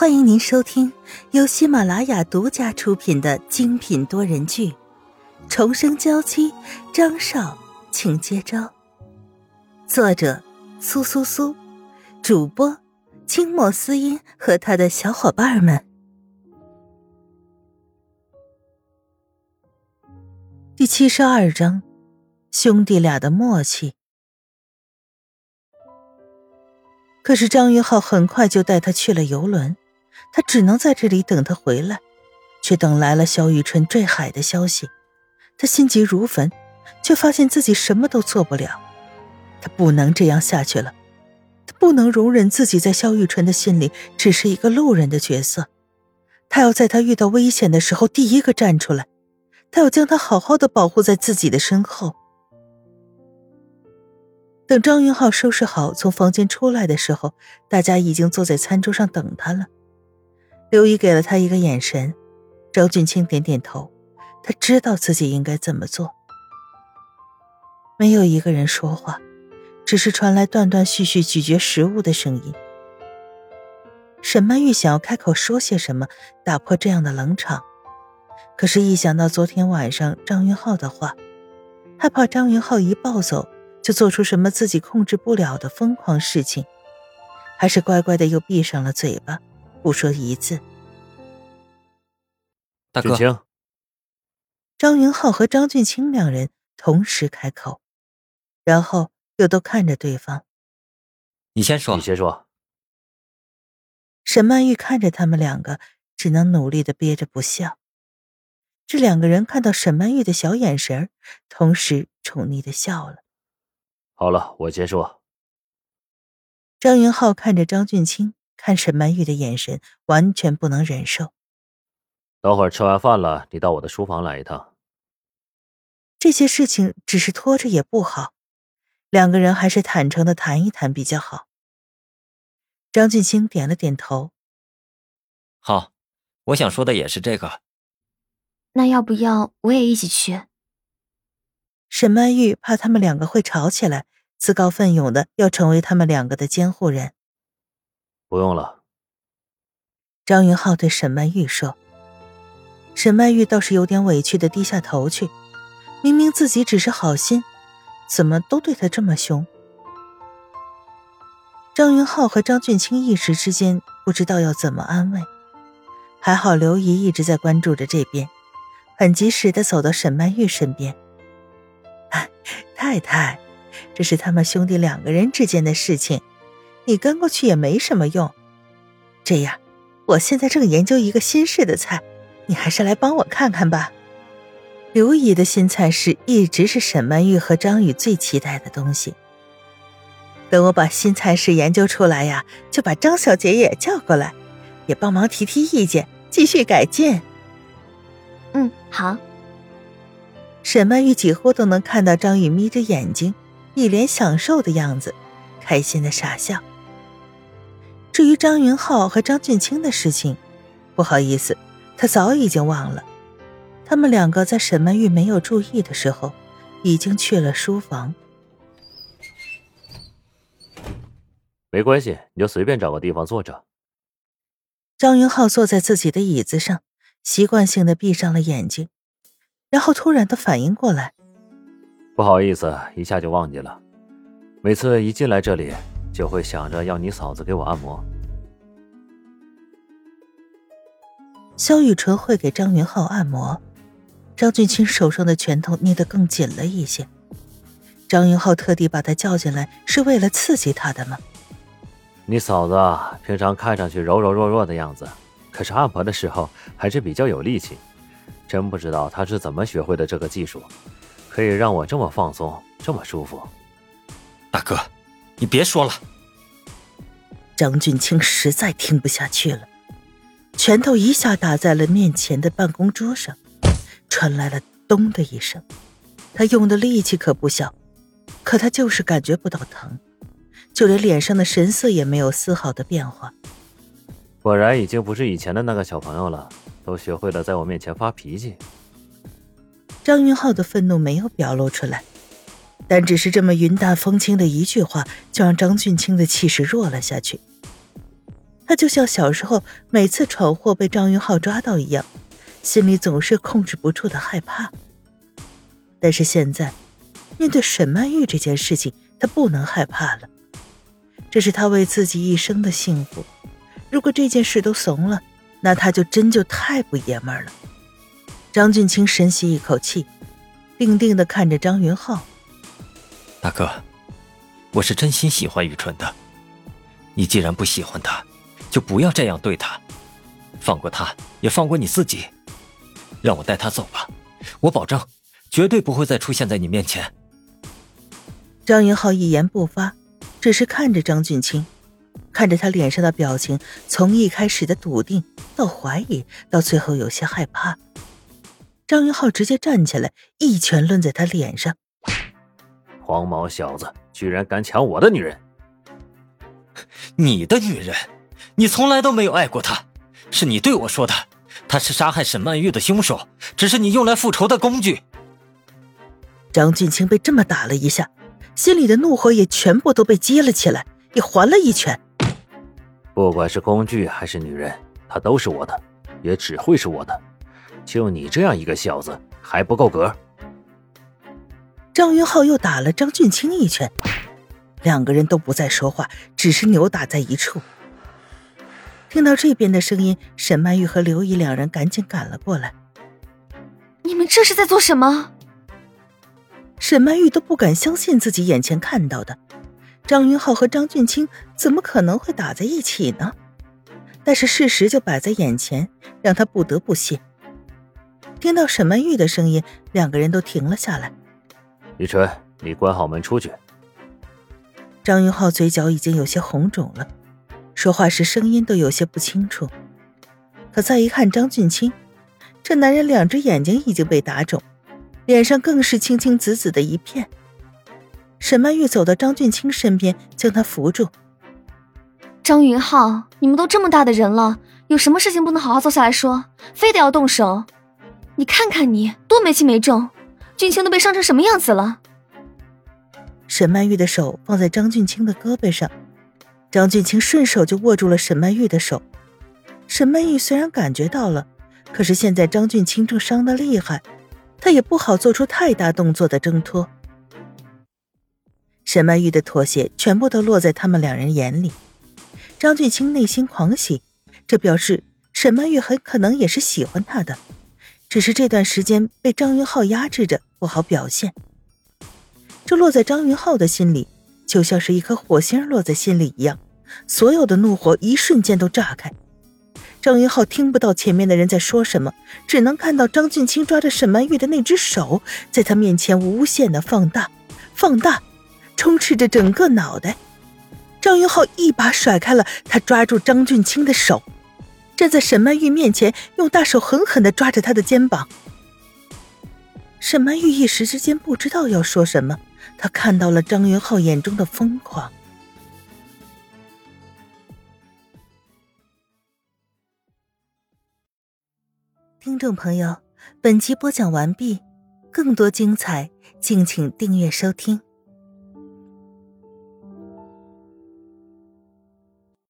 欢迎您收听由喜马拉雅独家出品的精品多人剧《重生娇妻》，张少，请接招。作者：苏苏苏，主播：清墨思音和他的小伙伴们。第七十二章，兄弟俩的默契。可是张云浩很快就带他去了游轮。他只能在这里等他回来，却等来了萧雨辰坠海的消息。他心急如焚，却发现自己什么都做不了。他不能这样下去了，他不能容忍自己在萧雨辰的心里只是一个路人的角色。他要在他遇到危险的时候第一个站出来，他要将他好好的保护在自己的身后。等张云浩收拾好从房间出来的时候，大家已经坐在餐桌上等他了。刘姨给了他一个眼神，张俊清点点头，他知道自己应该怎么做。没有一个人说话，只是传来断断续续咀嚼食物的声音。沈曼玉想要开口说些什么，打破这样的冷场，可是，一想到昨天晚上张云浩的话，害怕张云浩一暴走就做出什么自己控制不了的疯狂事情，还是乖乖的又闭上了嘴巴。不说一字。大哥，张云浩和张俊清两人同时开口，然后又都看着对方。你先说，你先说。沈曼玉看着他们两个，只能努力的憋着不笑。这两个人看到沈曼玉的小眼神同时宠溺的笑了。好了，我先说。张云浩看着张俊清。看沈曼玉的眼神，完全不能忍受。等会儿吃完饭了，你到我的书房来一趟。这些事情只是拖着也不好，两个人还是坦诚的谈一谈比较好。张俊清点了点头。好，我想说的也是这个。那要不要我也一起去？沈曼玉怕他们两个会吵起来，自告奋勇的要成为他们两个的监护人。不用了，张云浩对沈曼玉说。沈曼玉倒是有点委屈的低下头去，明明自己只是好心，怎么都对他这么凶？张云浩和张俊清一时之间不知道要怎么安慰，还好刘姨一直在关注着这边，很及时的走到沈曼玉身边。太太，这是他们兄弟两个人之间的事情。你跟过去也没什么用。这样，我现在正研究一个新式的菜，你还是来帮我看看吧。刘姨的新菜式一直是沈曼玉和张宇最期待的东西。等我把新菜式研究出来呀，就把张小姐也叫过来，也帮忙提提意见，继续改进。嗯，好。沈曼玉几乎都能看到张宇眯着眼睛，一脸享受的样子，开心的傻笑。至于张云浩和张俊清的事情，不好意思，他早已经忘了。他们两个在沈曼玉没有注意的时候，已经去了书房。没关系，你就随便找个地方坐着。张云浩坐在自己的椅子上，习惯性的闭上了眼睛，然后突然的反应过来：“不好意思，一下就忘记了。每次一进来这里。”就会想着要你嫂子给我按摩。萧雨纯会给张云浩按摩，张俊清手上的拳头捏得更紧了一些。张云浩特地把他叫进来，是为了刺激他的吗？你嫂子平常看上去柔柔弱弱的样子，可是按摩的时候还是比较有力气。真不知道她是怎么学会的这个技术，可以让我这么放松，这么舒服。大哥。你别说了。张俊清实在听不下去了，拳头一下打在了面前的办公桌上，传来了“咚”的一声。他用的力气可不小，可他就是感觉不到疼，就连脸上的神色也没有丝毫的变化。果然已经不是以前的那个小朋友了，都学会了在我面前发脾气。张云浩的愤怒没有表露出来。但只是这么云淡风轻的一句话，就让张俊清的气势弱了下去。他就像小时候每次闯祸被张云浩抓到一样，心里总是控制不住的害怕。但是现在，面对沈曼玉这件事情，他不能害怕了。这是他为自己一生的幸福，如果这件事都怂了，那他就真就太不爷们了。张俊清深吸一口气，定定的看着张云浩：“大哥，我是真心喜欢雨纯的。你既然不喜欢他，就不要这样对他，放过他，也放过你自己，让我带他走吧。我保证，绝对不会再出现在你面前。”张云浩一言不发。只是看着张俊清，看着他脸上的表情，从一开始的笃定到怀疑，到最后有些害怕。张云浩直接站起来，一拳抡在他脸上：“黄毛小子，居然敢抢我的女人！你的女人？你从来都没有爱过她，是你对我说的，她是杀害沈曼玉的凶手，只是你用来复仇的工具。”张俊清被这么打了一下。心里的怒火也全部都被激了起来，也还了一拳。不管是工具还是女人，她都是我的，也只会是我的。就你这样一个小子，还不够格？张云浩又打了张俊清一拳，两个人都不再说话，只是扭打在一处。听到这边的声音，沈曼玉和刘姨两人赶紧赶了过来。你们这是在做什么？沈曼玉都不敢相信自己眼前看到的，张云浩和张俊清怎么可能会打在一起呢？但是事实就摆在眼前，让他不得不信。听到沈曼玉的声音，两个人都停了下来。雨辰，你关好门出去。张云浩嘴角已经有些红肿了，说话时声音都有些不清楚。可再一看张俊清，这男人两只眼睛已经被打肿。脸上更是青青紫紫的一片。沈曼玉走到张俊清身边，将他扶住。张云浩，你们都这么大的人了，有什么事情不能好好坐下来说，非得要动手？你看看你，多没轻没重，俊清都被伤成什么样子了？沈曼玉的手放在张俊清的胳膊上，张俊清顺手就握住了沈曼玉的手。沈曼玉虽然感觉到了，可是现在张俊清正伤得厉害。他也不好做出太大动作的挣脱。沈曼玉的妥协全部都落在他们两人眼里。张俊清内心狂喜，这表示沈曼玉很可能也是喜欢他的，只是这段时间被张云浩压制着，不好表现。这落在张云浩的心里，就像是一颗火星落在心里一样，所有的怒火一瞬间都炸开。张云浩听不到前面的人在说什么，只能看到张俊清抓着沈曼玉的那只手，在他面前无限的放大、放大，充斥着整个脑袋。张云浩一把甩开了他抓住张俊清的手，站在沈曼玉面前，用大手狠狠的抓着他的肩膀。沈曼玉一时之间不知道要说什么，她看到了张云浩眼中的疯狂。听众朋友，本集播讲完毕，更多精彩，敬请订阅收听。